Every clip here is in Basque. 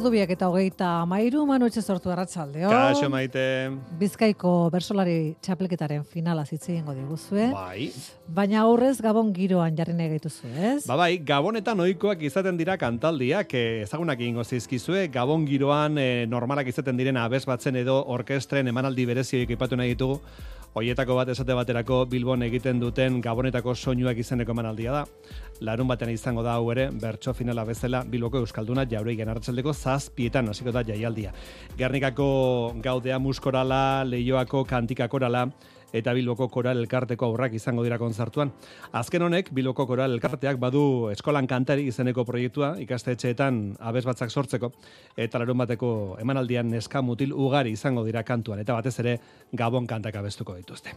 Ordu biak eta hogeita amairu manutxe sortu arratzaldeo. Kaixo maite. Bizkaiko bersolari txapleketaren finala zitze egingo diguzue. Bai. Baina aurrez Gabon giroan jarri nahi gaituzu, ez? Ba bai, Gabonetan ohikoak izaten dira kantaldiak, eh, ezagunak egingo zizkizue, Gabon giroan eh, normalak izaten diren abez batzen edo orkestren emanaldi berezioik ipatu nahi ditugu. Hoietako bat esate baterako Bilbon egiten duten Gabonetako soinuak izeneko emanaldia da. Larun batean izango da hau ere, bertso finala bezala Bilboko Euskalduna jaureigen arratsaldeko zazpietan hasiko da jaialdia. Gernikako gaudea muskorala, leioako kantikakorala, eta Bilboko Koral Elkarteko aurrak izango dira kontzertuan. Azken honek, Bilboko Koral Elkarteak badu eskolan kantari izeneko proiektua ikastetxeetan abez batzak sortzeko, eta larun bateko emanaldian neska mutil ugari izango dira kantuan, eta batez ere Gabon kantak abestuko dituzte.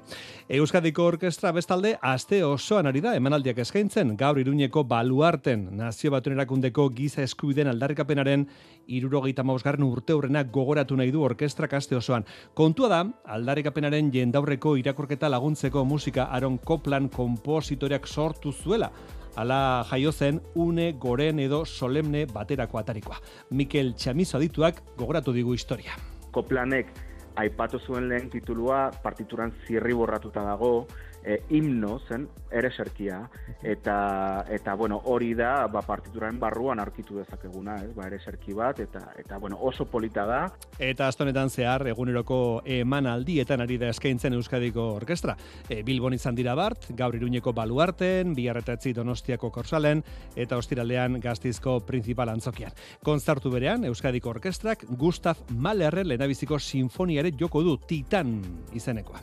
Euskadiko Orkestra bestalde, aste osoan ari da emanaldiak eskaintzen, gaur iruñeko baluarten, nazio batuen erakundeko giza eskubiden aldarrikapenaren irurogeita mausgarren urte hurrena gogoratu nahi du orkestrak aste osoan. Kontua da, aldarrikapenaren jendaurreko irakorketa laguntzeko musika Aaron Copland kompositoreak sortu zuela. Ala jaio zen une goren edo solemne baterako atarikoa. Mikel Txamizo adituak gogoratu digu historia. Koplanek aipatu zuen lehen titulua partituran zirri borratuta dago, e, himno zen, ere serkia, eta, eta bueno, hori da ba, partituran barruan aurkitu dezakeguna, ez, ba, ere serki bat, eta, eta bueno, oso polita da. Eta astonetan zehar, eguneroko emanaldietan ari da eskaintzen Euskadiko Orkestra. E, Bilbon izan dira bart, gaur iruñeko baluarten, biharretatzi donostiako korsalen, eta ostiralean gaztizko principal antzokian. Konzertu berean, Euskadiko Orkestrak Gustav Mahlerre lehenabiziko sinfoniare joko du Titan izenekoa.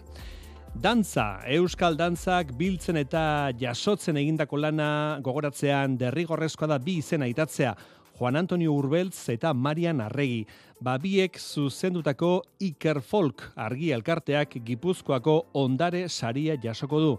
Dantza, Euskal Dantzak biltzen eta jasotzen egindako lana gogoratzean derrigorrezkoa da bi izena itatzea, Juan Antonio Urbeltz eta Marian Arregi. Babiek zuzendutako Iker Folk argi elkarteak Gipuzkoako ondare saria jasoko du.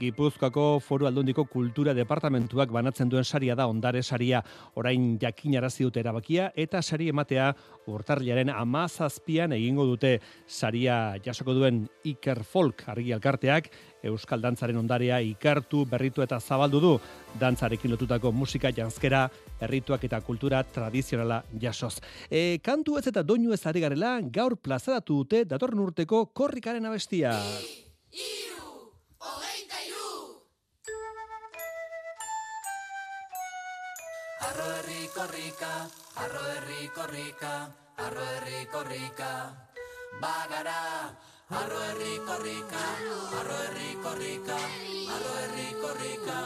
Gipuzkoako foru aldundiko kultura departamentuak banatzen duen saria da ondare saria orain jakinarazi dute erabakia eta sari ematea urtarrilaren amazazpian egingo dute saria jasoko duen Iker Folk argi elkarteak Euskal Dantzaren ondarea ikartu, berritu eta zabaldu du dantzarekin lotutako musika janzkera, herrituak eta kultura tradizionala jasoz. E, kantu ez eta doinu ez ari garela, gaur plazaratu dute datorren urteko korrikaren abestia. Arro herri korrika, arro herri korrika, arro herri korrika, bagara, arro herri korrika, arro herri korrika, arro herri korrika,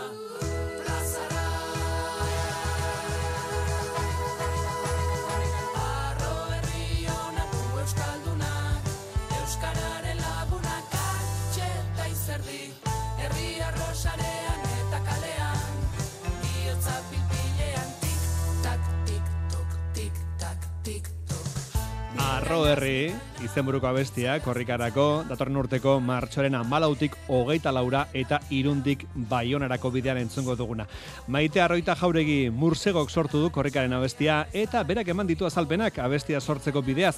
Arro herri, izenburuko abestia, korrikarako, datorren urteko martxoren amalautik hogeita laura eta irundik baionarako bidean entzungo duguna. Maite arroita jauregi mursegok sortu du korrikaren abestia eta berak eman ditu azalpenak abestia sortzeko bideaz.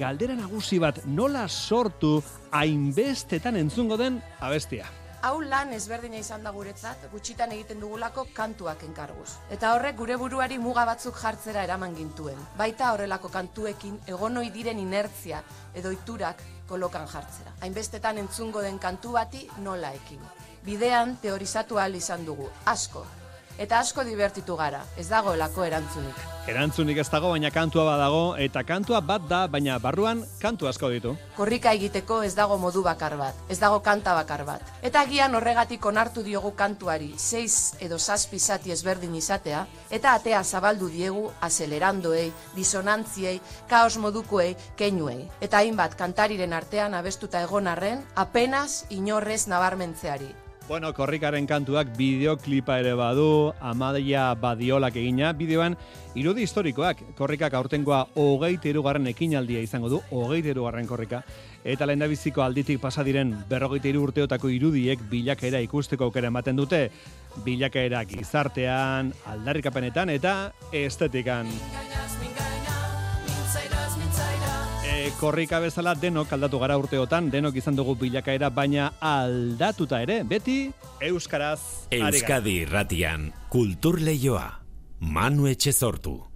Galdera nagusi bat nola sortu hainbestetan entzungo den abestia. Hau lan ezberdina izan da guretzat, gutxitan egiten dugulako kantuak enkarguz. Eta horrek gure buruari muga batzuk jartzera eraman gintuen. Baita horrelako kantuekin egonoi diren inertzia edo iturak kolokan jartzera. Hainbestetan entzungo den kantu bati nola ekin. Bidean teorizatu ahal izan dugu, asko. Eta asko divertitu gara, ez dagoelako erantzunik. Erantzunik ez dago, baina kantua badago, eta kantua bat da, baina barruan kantu asko ditu. Korrika egiteko ez dago modu bakar bat, ez dago kanta bakar bat. Eta agian horregatik onartu diogu kantuari, seiz edo zazpi zati ezberdin izatea, eta atea zabaldu diegu azelerandoei, disonantziei, kaos modukoei, keinuei. Eta hainbat kantariren artean abestuta egon arren, apenas inorrez nabarmentzeari. Bueno, korrikaren kantuak bideoklipa ere badu, Amadia Badiolak egina, bideoan irudi historikoak, korrikak aurtengoa hogeite irugarren ekinaldia izango du, hogeite irugarren korrika, eta lehen biziko alditik pasa diren berrogeite iru urteotako irudiek bilakaera ikusteko aukera ematen dute, bilakaera gizartean, aldarrikapenetan eta estetikan. E, korrika bezala denok aldatu gara urteotan, denok izan dugu bilakaera, baina aldatuta ere, beti euskaraz. Euskadi irratian, kultur leioa. Manu Etxezortu. elurrarekin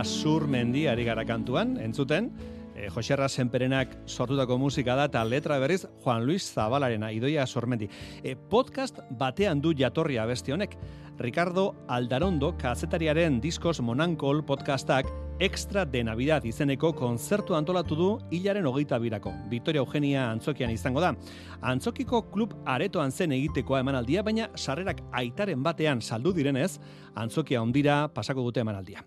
Azur Mendi ari gara kantuan, entzuten, e, Joserra Senperenak sortutako musika da eta letra berriz Juan Luis Zabalarena, Idoia Azurmendi. E, podcast batean du jatorria beste honek. Ricardo Aldarondo, kazetariaren Diskos Monankol podcastak Extra de Navidad izeneko kontzertu antolatu du hilaren hogeita birako. Victoria Eugenia Antzokian izango da. Antzokiko klub aretoan zen egitekoa emanaldia, baina sarrerak aitaren batean saldu direnez, Antzokia ondira pasako dute emanaldia.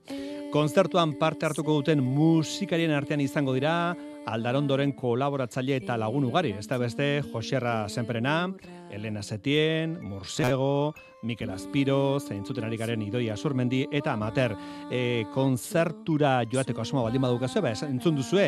Konzertuan parte hartuko duten musikarien artean izango dira Aldarondoren kolaboratzaile eta lagun ugari, ez da beste Joserra Senperena, Elena Setien, Mursego, Mikel Aspiro, zeintzuten ari garen Idoia Azurmendi eta Amater. E, konzertura joateko asmoa baldin badukazue, ba, entzun duzue,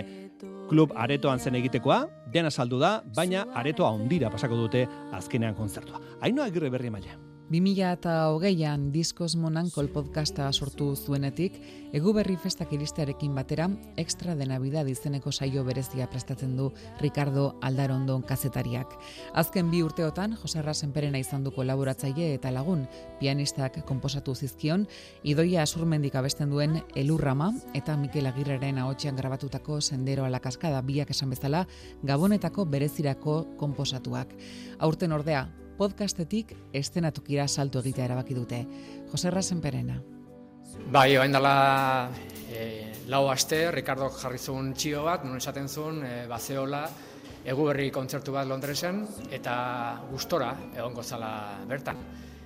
klub aretoan zen egitekoa, dena saldu da, baina aretoa ondira pasako dute azkenean konzertua. Haino agirre berri maila. 2008an Diskos Monankol podcasta sortu zuenetik, Eguberri festak iristearekin batera, Extra de Navidad izeneko saio berezia prestatzen du Ricardo Aldarondon kazetariak. Azken bi urteotan, Jose Rasenperena izan du kolaboratzaile eta lagun, pianistak konposatu zizkion, Idoia Asurmendik abesten duen Elurrama eta Mikel Agirreren ahotsean grabatutako Sendero a la Kaskada biak esan bezala, Gabonetako berezirako konposatuak. Aurten ordea, podcastetik estenatukira salto egitea erabaki dute. Jose Rasenperena. Bai, orain dela e, lau aste, Ricardo jarri zuen txio bat, non esaten zuen, e, bazeola, eguberri kontzertu bat Londresen, eta gustora egongo zala bertan.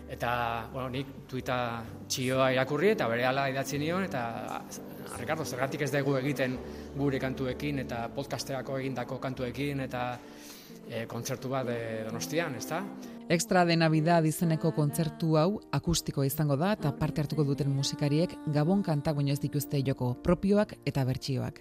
Eta, bueno, nik tuita txioa irakurri eta bere idatzi nion, eta Ricardo, zergatik ez dugu egiten gure kantuekin eta podcasterako egindako kantuekin eta e, kontzertu bat e, donostian, ezta? Extra de Navidad izeneko kontzertu hau akustiko izango da eta parte hartuko duten musikariek gabon kantak baino ez dituzte joko, propioak eta bertsioak.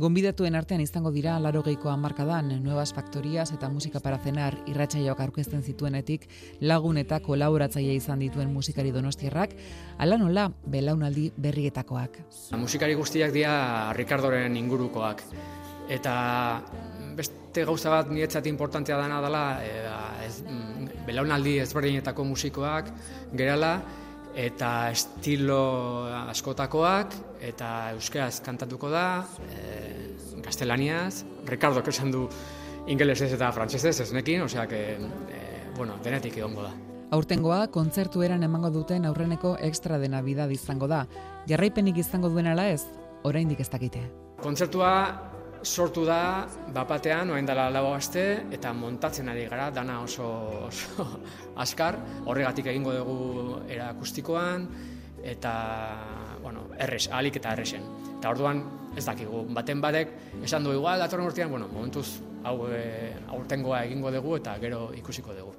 Gonbidatuen artean izango dira larogeiko hamarkadan Nuevas Factorias eta Musika para Cenar irratsaioak aurkezten zituenetik lagun eta kolaboratzaile izan dituen musikari donostiarrak, ala nola belaunaldi berrietakoak. Musikari guztiak dira Ricardoren ingurukoak. Eta beste gauza bat niretzat importantea dana dela, e, ez, mm, belaunaldi ezberdinetako musikoak gerala, eta estilo askotakoak, eta euskaraz kantatuko da, e, gaztelaniaz, Ricardo esan du ingelesez eta frantsesez ez nekin, osea, que, e, bueno, denetik egongo da. Aurtengoa, kontzertu eran emango duten aurreneko extra de Navidad izango da. Jarraipenik izango duen ala ez, oraindik ez dakite. Kontzertua sortu da bapatean orain dela lau aste eta montatzen ari gara dana oso, oso askar horregatik egingo dugu erakustikoan eta bueno, errez, alik eta errezen. Eta orduan ez dakigu, baten badek esan du igual datorren urtean, bueno, momentuz hau e, aurtengoa egingo dugu eta gero ikusiko dugu.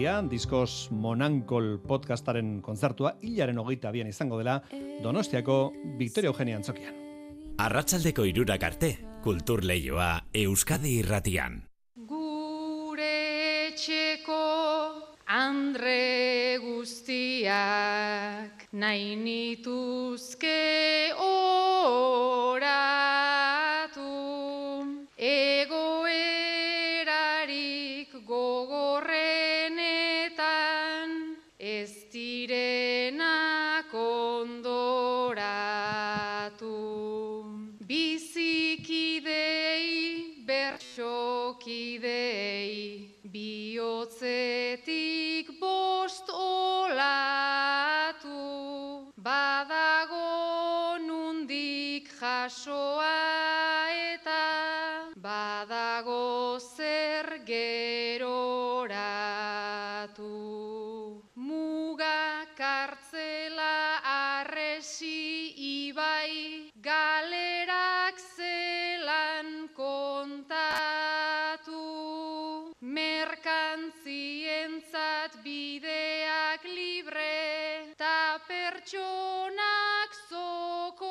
Emanaldia, Diskos Monankol podcastaren kontzertua hilaren hogeita abian izango dela Donostiako Victoria Eugenia Antzokian. Arratsaldeko irurak arte, kultur leioa Euskadi irratian. Gure etxeko andre guztiak nahi nituzke oratu pertsonak zokoratu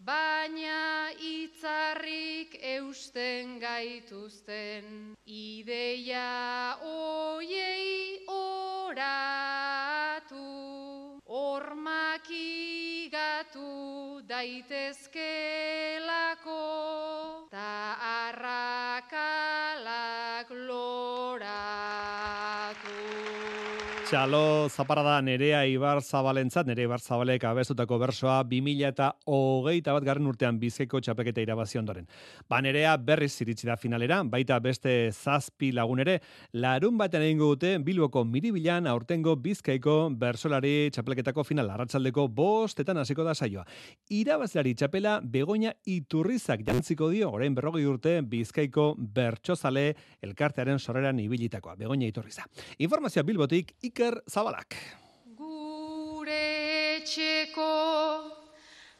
baina hitzarrik eusten gaituzten Txalo zaparada nerea Ibar Zabalentzat, nerea Ibar Zabalek abestutako bersoa 2000 eta hogeita bat garren urtean bizkaiko txapeketa irabazi ondoren. Ba nerea berriz iritsi da finalera, baita beste zazpi lagun ere, larun batean egingo dute Bilboko miribilan aurtengo bizkaiko bersolari txapelketako final arratsaldeko bostetan hasiko da saioa. Irabazlari txapela Begoña Iturrizak jantziko dio, orain berrogei urte bizkaiko bertsozale elkartearen sorreran ibilitakoa. Begoña Iturriza. Informazioa Bilbotik Iker Zabalak. Gure etxeko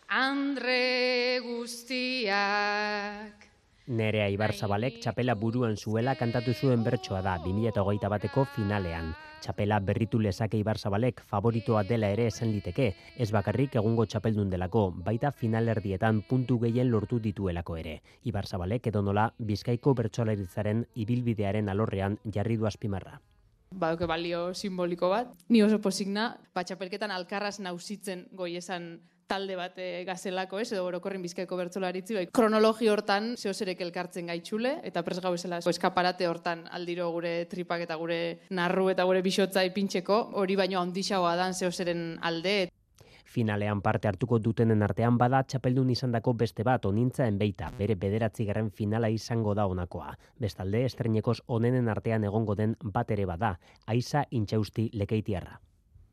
andre guztiak Nerea Ibar Zabalek txapela buruan zuela kantatu zuen bertsoa da 2008 bateko finalean. Txapela berritu lezake Ibar Zabalek favoritoa dela ere esan liteke, ez bakarrik egungo txapeldun delako, baita finalerdietan puntu gehien lortu dituelako ere. Ibar Zabalek edonola Bizkaiko bertsolaritzaren ibilbidearen alorrean jarri du azpimarra. Baduke balio simboliko bat. Ni oso posigna, patxapelketan alkarraz nausitzen goi esan talde bat eh, gazelako ez, edo orokorrin bizkaiko bertzolaritzi, bai, kronologi hortan zehoserek elkartzen gaitxule, eta pres gau esela eskaparate hortan aldiro gure tripak eta gure narru eta gure bisotza ipintxeko, hori baino handixagoa dan zehoseren alde, Finalean parte hartuko dutenen artean bada txapeldun izandako beste bat onintza enbeita, bere bederatzigarren finala izango da honakoa. Bestalde, estrenekos onenen artean egongo den bat ere bada, aiza intxausti lekeitiarra.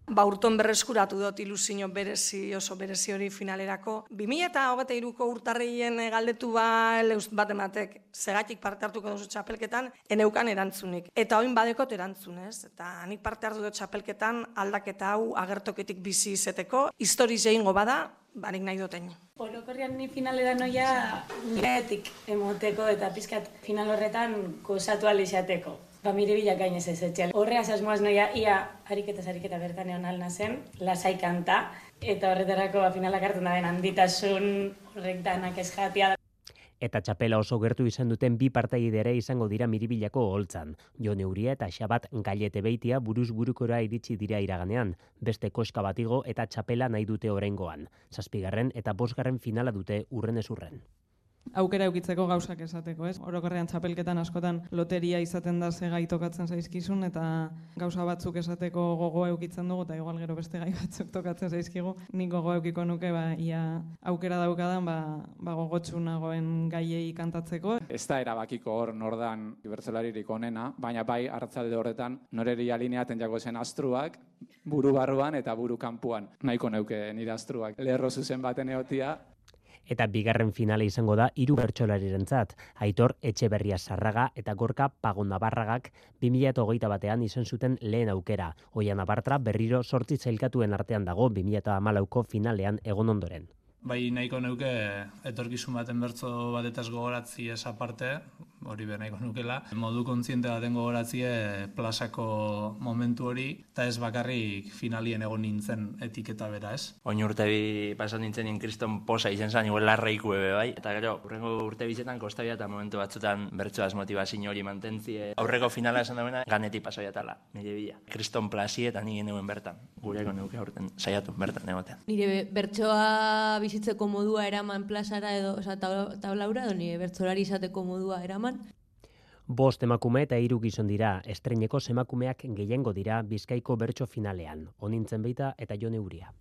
Ba, urton berreskuratu dut ilusio berezi, oso berezi hori finalerako. 2023ko urtarrien galdetu ba leuz bat ematek, segatik parte hartuko duzu txapelketan, eneukan erantzunik. Eta oin badekot erantzunez, eta nik parte hartu dut txapelketan aldaketa hau agertoketik bizi izeteko, historiz egingo bada, barik nahi duten. Orokorrian ni finalera noia niretik emoteko eta pizkat final horretan gozatu izateko. Ba, mire bilak gainez ez etxel. Horreaz asmoaz noia ia ariketaz ariketa bertan egon alna zen, lasai kanta, eta horretarako ba, finalak hartu den handitasun horrek danak ez Eta txapela oso gertu izan duten bi partaide ere izango dira miribilako holtzan. Jon Euria eta Xabat Gailete Beitia buruz burukora iritsi dira iraganean, beste koska batigo eta txapela nahi dute oraingoan. Zazpigarren eta bosgarren finala dute urren ez urren. Aukera eukitzeko gauzak esateko, ez? Orokorrean txapelketan askotan loteria izaten da ze gai tokatzen zaizkizun eta gauza batzuk esateko gogoa eukitzen dugu eta igual gero beste gai batzuk tokatzen zaizkigu. Nik gogoa eukiko nuke ba ia aukera daukadan ba, ba gogotsu nagoen gaiei kantatzeko. Ez da erabakiko hor nordan bertsolaririk onena, baina bai hartzalde horretan noreri alineaten jako zen astruak, buru barruan eta buru kanpuan. Nahiko neuke nire astruak. Lerro zuzen baten eotia, Eta bigarren finale izango da hiru bertsolarirentzat. Aitor Etxeberria Sarraga eta Gorka Pagondabarragak 2021 batean izan zuten lehen aukera. Oian Abartra berriro sortzi zailkatuen artean dago 2014ko finalean egon ondoren. Bai nahiko neuke etorkizun baten bertso batetaz gogoratzi ez aparte, hori be nahiko nukela, modu kontziente baten gogoratzie plazako momentu hori, eta ez bakarrik finalien egon nintzen etiketa bera ez. Oin urte bi pasan nintzen in kriston posa izen zan, igual larreiku ebe bai. Eta gero, urrengo urte bizetan kostabia eta momentu batzutan bertsoaz motivazio hori mantentzie. Aurreko finala esan dagoena, ganetik pasoia tala, nire bila. Kriston plasi eta nire neuen bertan. Gureko neuke aurten, saiatu bertan egotean. Nire bertsoa bizitzeko modua eraman plazara edo, oza, tabla- tablaura, edo nire bertsolari izateko modua eraman. Bost emakume eta hiru gizon dira, estreineko semakumeak gehiengo dira Bizkaiko bertso finalean. Onintzen beita eta Jone Uria.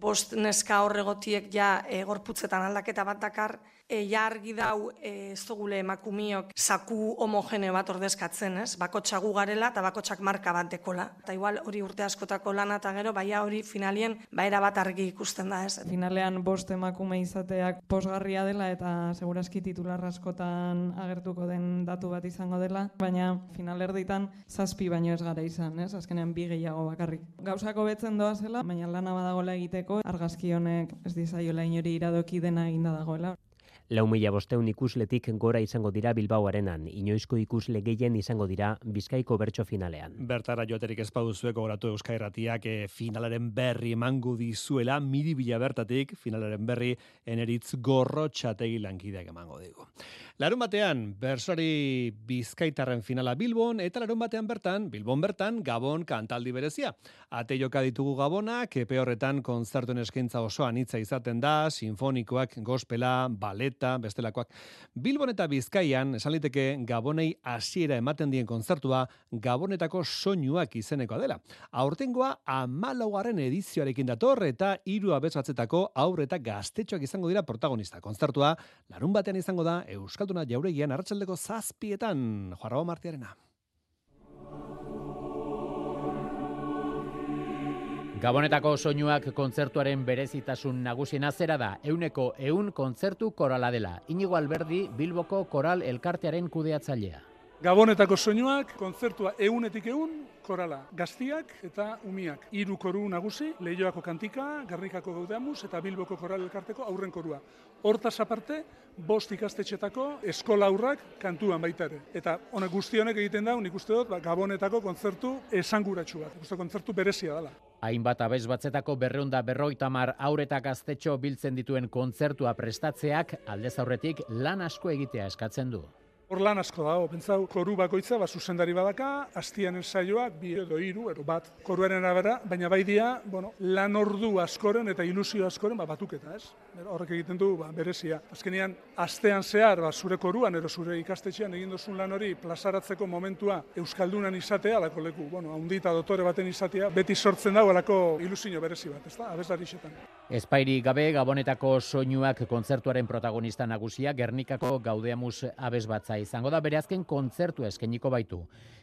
Bost neska horregotiek ja e, gorputzetan aldaketa bat dakar, e, ja argi dau e, ez dugule emakumiok zaku homogeneo bat ordezkatzen, ez? Bakotxa gu garela eta bakotxak marka bat dekola. Eta igual hori urte askotako lana eta gero, baina hori finalien baera bat argi ikusten da, ez? Finalean bost emakume izateak posgarria dela eta segurazki titular askotan agertuko den datu bat izango dela, baina finalerditan zazpi baino ez gara izan, ez? Azkenean bi gehiago bakarrik. Gauzako betzen doa zela, baina lana badagoela egiteko, argazki honek ez dizaiola inori iradoki dena eginda dagoela. Lau mila bosteun ikusletik gora izango dira Bilbao arenan, inoizko ikusle gehien izango dira Bizkaiko bertso finalean. Bertara joaterik ez baduzueko goratu Euskal Irratiak e, finalaren berri emango dizuela, miri bila bertatik finalaren berri eneritz gorrotxategi lankideak emango digu. Larun batean, bersari bizkaitarren finala Bilbon, eta larun batean bertan, Bilbon bertan, Gabon kantaldi berezia. Ate joka ditugu Gabonak, epe horretan konzertuen eskaintza oso anitza izaten da, sinfonikoak, gospela, baleta, bestelakoak. Bilbon eta Bizkaian, esan liteke Gabonei hasiera ematen dien kontzertua, Gabonetako soinuak izenekoa dela. Aurtengoa amalaugarren edizioarekin dator eta hiru abesbatzetako aur eta gaztetxoak izango dira protagonista. Kontzertua larun batean izango da Euskalduna jauregian arratsaldeko zazpietan Juarrabo Martiarena. Gabonetako soinuak kontzertuaren berezitasun nagusiena zera da, euneko eun kontzertu korala dela. Inigo Alberdi, Bilboko koral elkartearen kudeatzailea. Gabonetako soinuak, kontzertua eunetik eun, korala, gaztiak eta umiak. Hiru koru nagusi, Leioako kantika, Garnikako gaudeamuz eta Bilboko koral elkarteko aurren korua. Hortaz aparte, bost ikastetxetako eskola aurrak kantuan baita ere. Eta honek guzti honek egiten da, nik uste dut, ba, Gabonetako kontzertu esanguratsu bat. Uste kontzertu berezia dela. Hainbat abez batzetako berreunda berroitamar aurretak gaztetxo biltzen dituen kontzertua prestatzeak aldez aurretik lan asko egitea eskatzen du. Hor lan asko dago, pentsau, koru bakoitza, ba, zuzendari badaka, astian ensaioak, bi edo hiru, ero bat, koruaren arabera, baina bai dia, bueno, lan ordu askoren eta ilusio askoren, ba, batuketa, ez? Horrek egiten du, ba, berezia. Azkenean, astean zehar, ba, zure koruan, ero zure ikastetxean egin duzun lan hori, plazaratzeko momentua Euskaldunan izatea, alako leku, bueno, haundita dotore baten izatea, beti sortzen dago alako ilusio berezi bat, ez da, xetan. Espairi gabe Gabonetako soinuak kontzertuaren protagonista nagusia Gernikako Gaudeamus abez batza izango da bere azken kontzertu eskeniko baitu.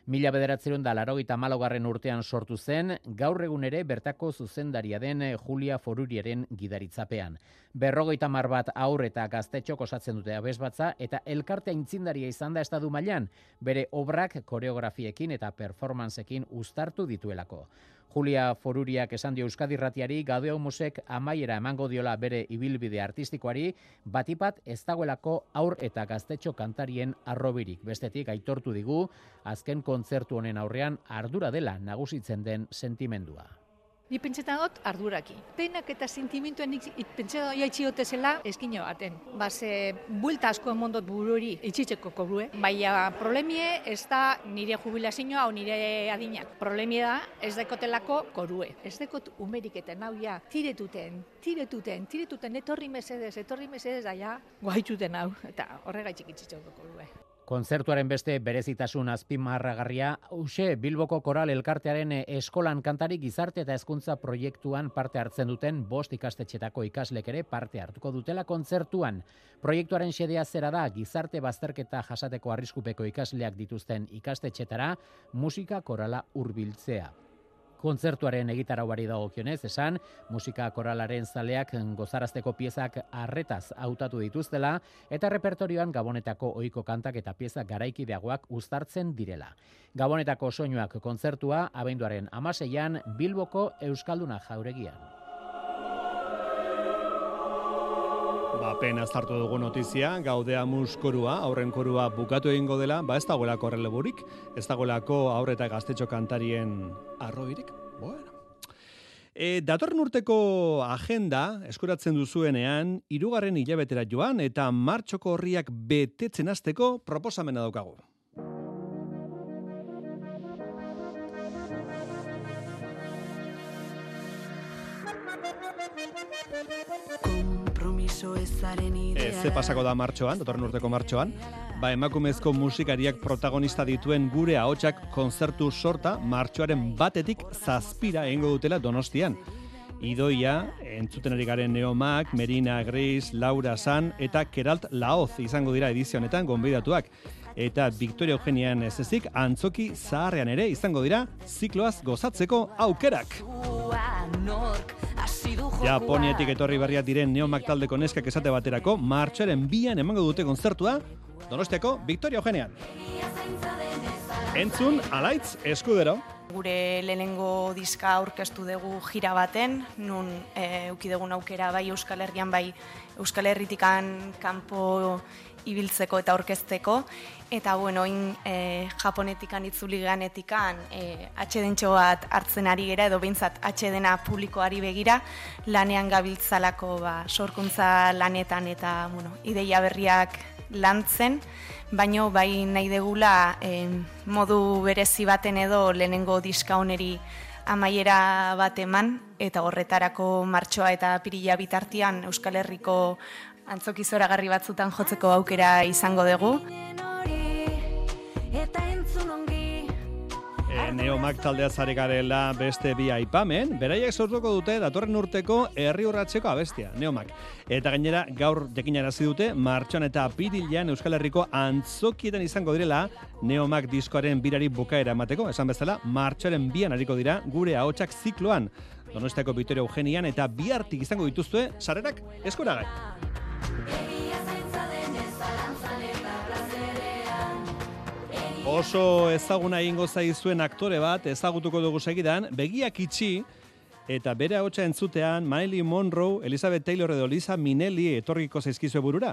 Mila bederatzeron da larogeita malogarren urtean sortu zen, gaur egun ere bertako zuzendaria den Julia Foruriaren gidaritzapean. Berrogeita mar bat aur eta gaztetxok osatzen dute abesbatza eta elkartea intzindaria izan da estadu mailan, bere obrak koreografiekin eta performanceekin uztartu dituelako. Julia Foruriak esan dio Euskadi Ratiari Gadeo Musek amaiera emango diola bere ibilbide artistikoari, batipat ez dagoelako aur eta gaztetxo kantarien arrobirik. Bestetik aitortu digu, azken kontzertu honen aurrean ardura dela nagusitzen den sentimendua. Ni pentsetan dut arduraki. Penak eta sentimentuen nik pentsetan jaitsi zela eskino baten. Ba, ze buelta asko emondot bururi itxitzeko kobrue. Baina problemie ez da nire jubilazioa o nire adinak. Problemie da ez dekotelako korue. Ez dekot umeriketen hau ja tiretuten, tiretuten, tiretuten, etorri mesedez, etorri mesedez daia guaituten hau. Eta horregaitxik itxitzeko korue. Kontzertuaren beste berezitasun azpimarragarria, hause Bilboko Koral Elkartearen eskolan kantari gizarte eta hezkuntza proiektuan parte hartzen duten bost ikastetxetako ikaslek ere parte hartuko dutela kontzertuan. Proiektuaren xedea zera da gizarte bazterketa jasateko arriskupeko ikasleak dituzten ikastetxetara musika korala hurbiltzea. Kontzertuaren egitarauari dagokionez, esan, musika koralaren zaleak gozarazteko piezak arretaz hautatu dituztela eta repertorioan gabonetako ohiko kantak eta piezak garaikideagoak uztartzen direla. Gabonetako soinuak kontzertua abenduaren amaseian Bilboko Euskalduna jauregian. Ba, pena zartu dugu notizia, gaudea muskorua, aurren korua bukatu egingo dela, ba ez dagoelako horreleburik, ez dagoelako aurre eta gaztetxo kantarien arroirik. Bueno. E, datorren urteko agenda eskuratzen duzuenean, irugarren hilabetera joan eta martxoko horriak betetzen hasteko proposamena daukagu. Ze pasako da martxoan, datorren urteko martxoan, ba emakumezko musikariak protagonista dituen gure ahotsak konzertu sorta martxoaren batetik zazpira egingo dutela donostian. Idoia, entzuten ari garen Neomak, Merina Gris, Laura San eta Keralt Laoz izango dira edizio honetan gonbidatuak. Eta Victoria Eugenian ez ezik, antzoki zaharrean ere izango dira zikloaz gozatzeko aukerak. Japonietik etorri berriak diren Neomak taldeko neskak esate baterako, martxoaren bian emango dute kontzertua, Donostiako Victoria Eugenian. Entzun, alaitz, eskudero. Gure lehenengo diska aurkeztu dugu jira baten, nun e, dugun aukera bai Euskal Herrian, bai Euskal Herritikan kanpo ibiltzeko eta orkezteko. Eta, bueno, in, e, japonetikan itzuli ganetikan e, atxedentxo bat hartzen ari gera, edo behintzat atxedena publikoari begira, lanean gabiltzalako ba, sorkuntza lanetan eta bueno, ideia berriak lantzen, baino bai nahi degula e, modu berezi baten edo lehenengo diska honeri amaiera bat eman, eta horretarako martxoa eta pirila bitartian Euskal Herriko antzoki zoragarri batzutan jotzeko aukera izango dugu. Neomak taldea zare garela beste bi aipamen, beraiek sortuko dute datorren urteko herri urratzeko abestia, Neomak. Eta gainera gaur jakinarazi dute martxoan eta pirilean Euskal Herriko antzokietan izango direla Neomak diskoaren birari bukaera emateko, esan bezala martxoaren bian hariko dira gure ahotsak zikloan. Donostiako Victoria Eugenian eta bihartik izango dituzue sarrerak eskuragai. Oso ezaguna egingo zaizuen aktore bat ezagutuko dugu segidan, begiak itxi eta bere ahotsa entzutean Marilyn Monroe, Elizabeth Taylor edo Lisa Minnelli etorriko zaizkizue burura.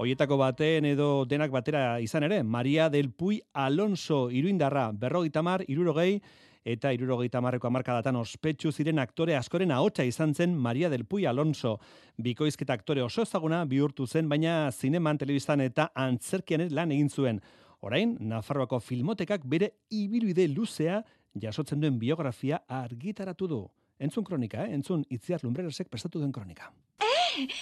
Hoietako baten edo denak batera izan ere, Maria del Puy Alonso iruindarra, berrogeita mar, irurogei, eta irurogeita marreko amarkadatan ospetsu ziren aktore askoren ahotsa izan zen Maria del Puy Alonso. Bikoizketa aktore oso ezaguna bihurtu zen, baina zineman, telebistan eta antzerkian lan egin zuen. Orain, Nafarroako filmotekak bere ibilbide luzea jasotzen duen biografia argitaratu du. Entzun kronika, eh? entzun itziar lumbreresek prestatu duen kronika.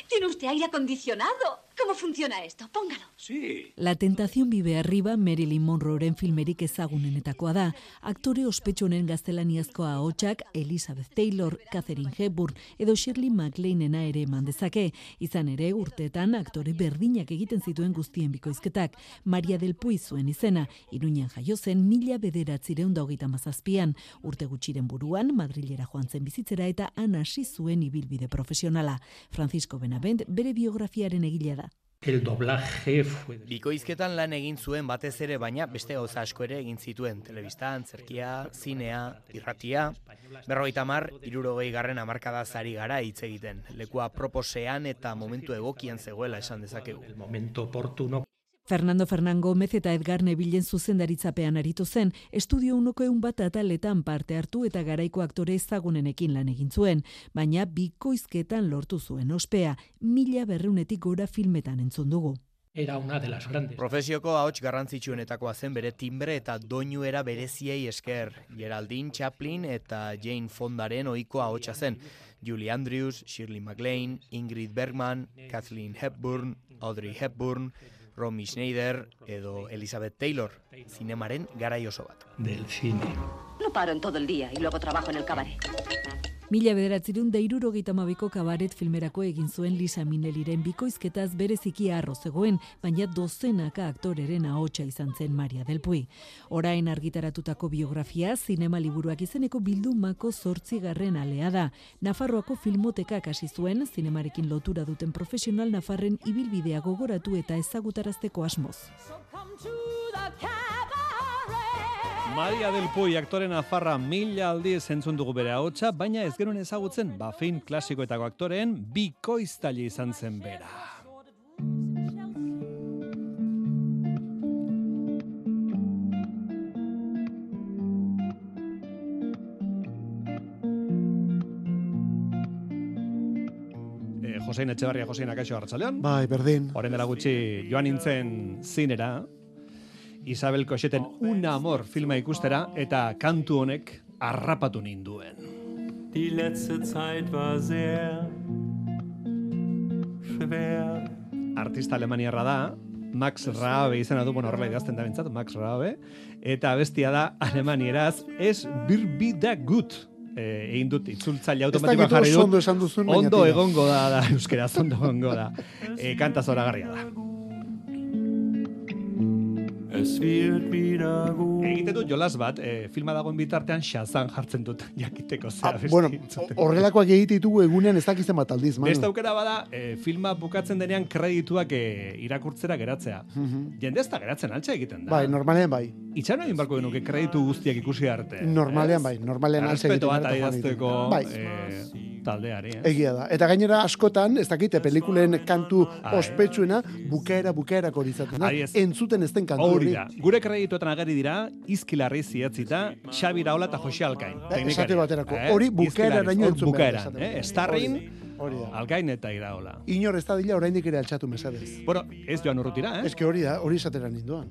¿Tiene usted aire acondicionado? ¿Cómo funciona esto? Póngalo. Sí. La tentación vive arriba Marilyn Monroeren filmerik ezagunenetakoa da. Aktore ospetsunen gaztelaniazkoa ahotsak Elizabeth Taylor, Catherine Hepburn edo Shirley MacLainena ere eman dezake. Izan ere urteetan aktore berdinak egiten zituen guztien bikoizketak. Maria del Puy zuen izena, Iruñan jaio zen mila bederatzireun da hogeita mazazpian. Urte gutxiren buruan, Madrilera joan zen bizitzera eta han hasi zuen ibilbide profesionala. Francisco Benavent bere biografiaren egilea da. El doblaje fue... Bikoizketan lan egin zuen batez ere, baina beste gauza asko ere egin zituen. Telebistan, zerkia, zinea, irratia. Berrogeita mar, irurogei garren amarkada zari gara hitz egiten. Lekua proposean eta momentu egokian zegoela esan dezakegu. El momento oportuno. Fernando Fernan Gomez eta Edgar Nebilen zuzendaritzapean aritu zen, estudio unoko eun bat ataletan parte hartu eta garaiko aktore ezagunenekin lan egin zuen, baina bikoizketan lortu zuen ospea, mila berreunetik gora filmetan entzun dugu. Era una de las grandes. Profesioko ahots garrantzitsuenetakoa zen bere timbre eta doinuera bereziei esker. Geraldine Chaplin eta Jane Fondaren ohiko ahotsa zen. Julie Andrews, Shirley MacLaine, Ingrid Bergman, Kathleen Hepburn, Audrey Hepburn, Romy Schneider edo Elizabeth Taylor, zinemaren garai oso bat. Del cine. No paro en todo el día y luego trabajo en el cabaret. Mila bederatzerun da irurogeita mabiko kabaret filmerako egin zuen Lisa Mineliren bikoizketaz bereziki arro zegoen, baina dozenaka aktoreren ahotsa izan zen Maria del Puy. Orain argitaratutako biografia, zinema liburuak izeneko bildumako zortzigarren alea da. Nafarroako filmotekak hasi zuen, zinemarekin lotura duten profesional Nafarren ibilbidea gogoratu eta ezagutarazteko asmoz. Maria del Puy aktoren afarra mila aldiz entzun dugu bere ahotsa, baina ez genuen ezagutzen, ba film klasikoetako aktoreen bikoiztaile izan zen bera. Eh, Josein Etxebarria, Josein Akaixo Arratsaldeon. Bai, berdin. Orain dela gutxi joan nintzen zinera, Isabel Koxeten Un Amor filma ikustera eta kantu honek harrapatu ninduen. Die letzte Zeit war sehr schwer. Artista alemaniarra da, Max Rabe izena du, bueno, horrela idazten da bintzat, Max Rabe, eta bestia da alemanieraz, es bir bi da gut. Eh, egin dut itzultzaile automatikoa jarri dut. ondo esan duzun, baina Ondo tira. egongo da, da euskera, ondo egongo da. Eh, kanta zoragarria da. Egiten dut jolas bat, eh, filma dagoen bitartean Shazam jartzen dut jakiteko zea Ah, bueno, horrelakoak egite ditugu egunean ez dakizen bat aldiz, Manu. Beste aukera bada, eh, filma bukatzen denean kredituak eh, irakurtzera geratzea. Mhm. Jende ez da geratzen altxa egiten da. Bai, normalean bai. Itxan egin barko genuke kreditu guztiak ikusi arte. Normalean bai, normalean altxe egiten bat joan adierazteko egiten. Bai. eh, taldeari. Eh? Egia da. Eta gainera askotan, ez dakite, pelikulen kantu Ai. ospetsuena bukaera bukaerako hori izaten da. Ez. Entzuten ez den kantu Hori da. Gure kredituetan ageri dira, izkilarri ziatzita, Xabi Raola eta Jose Alkain. Eh, teknikariak. esate baterako. Hori bukaeraraino Hor entzun esate eh? Estarrin, Hori da. Alkain eta Iraola. Inor ez da dila oraindik ere altxatu mesadez. Bueno, ez joan urrutira, eh? Ez que hori da, hori esatera ninduan.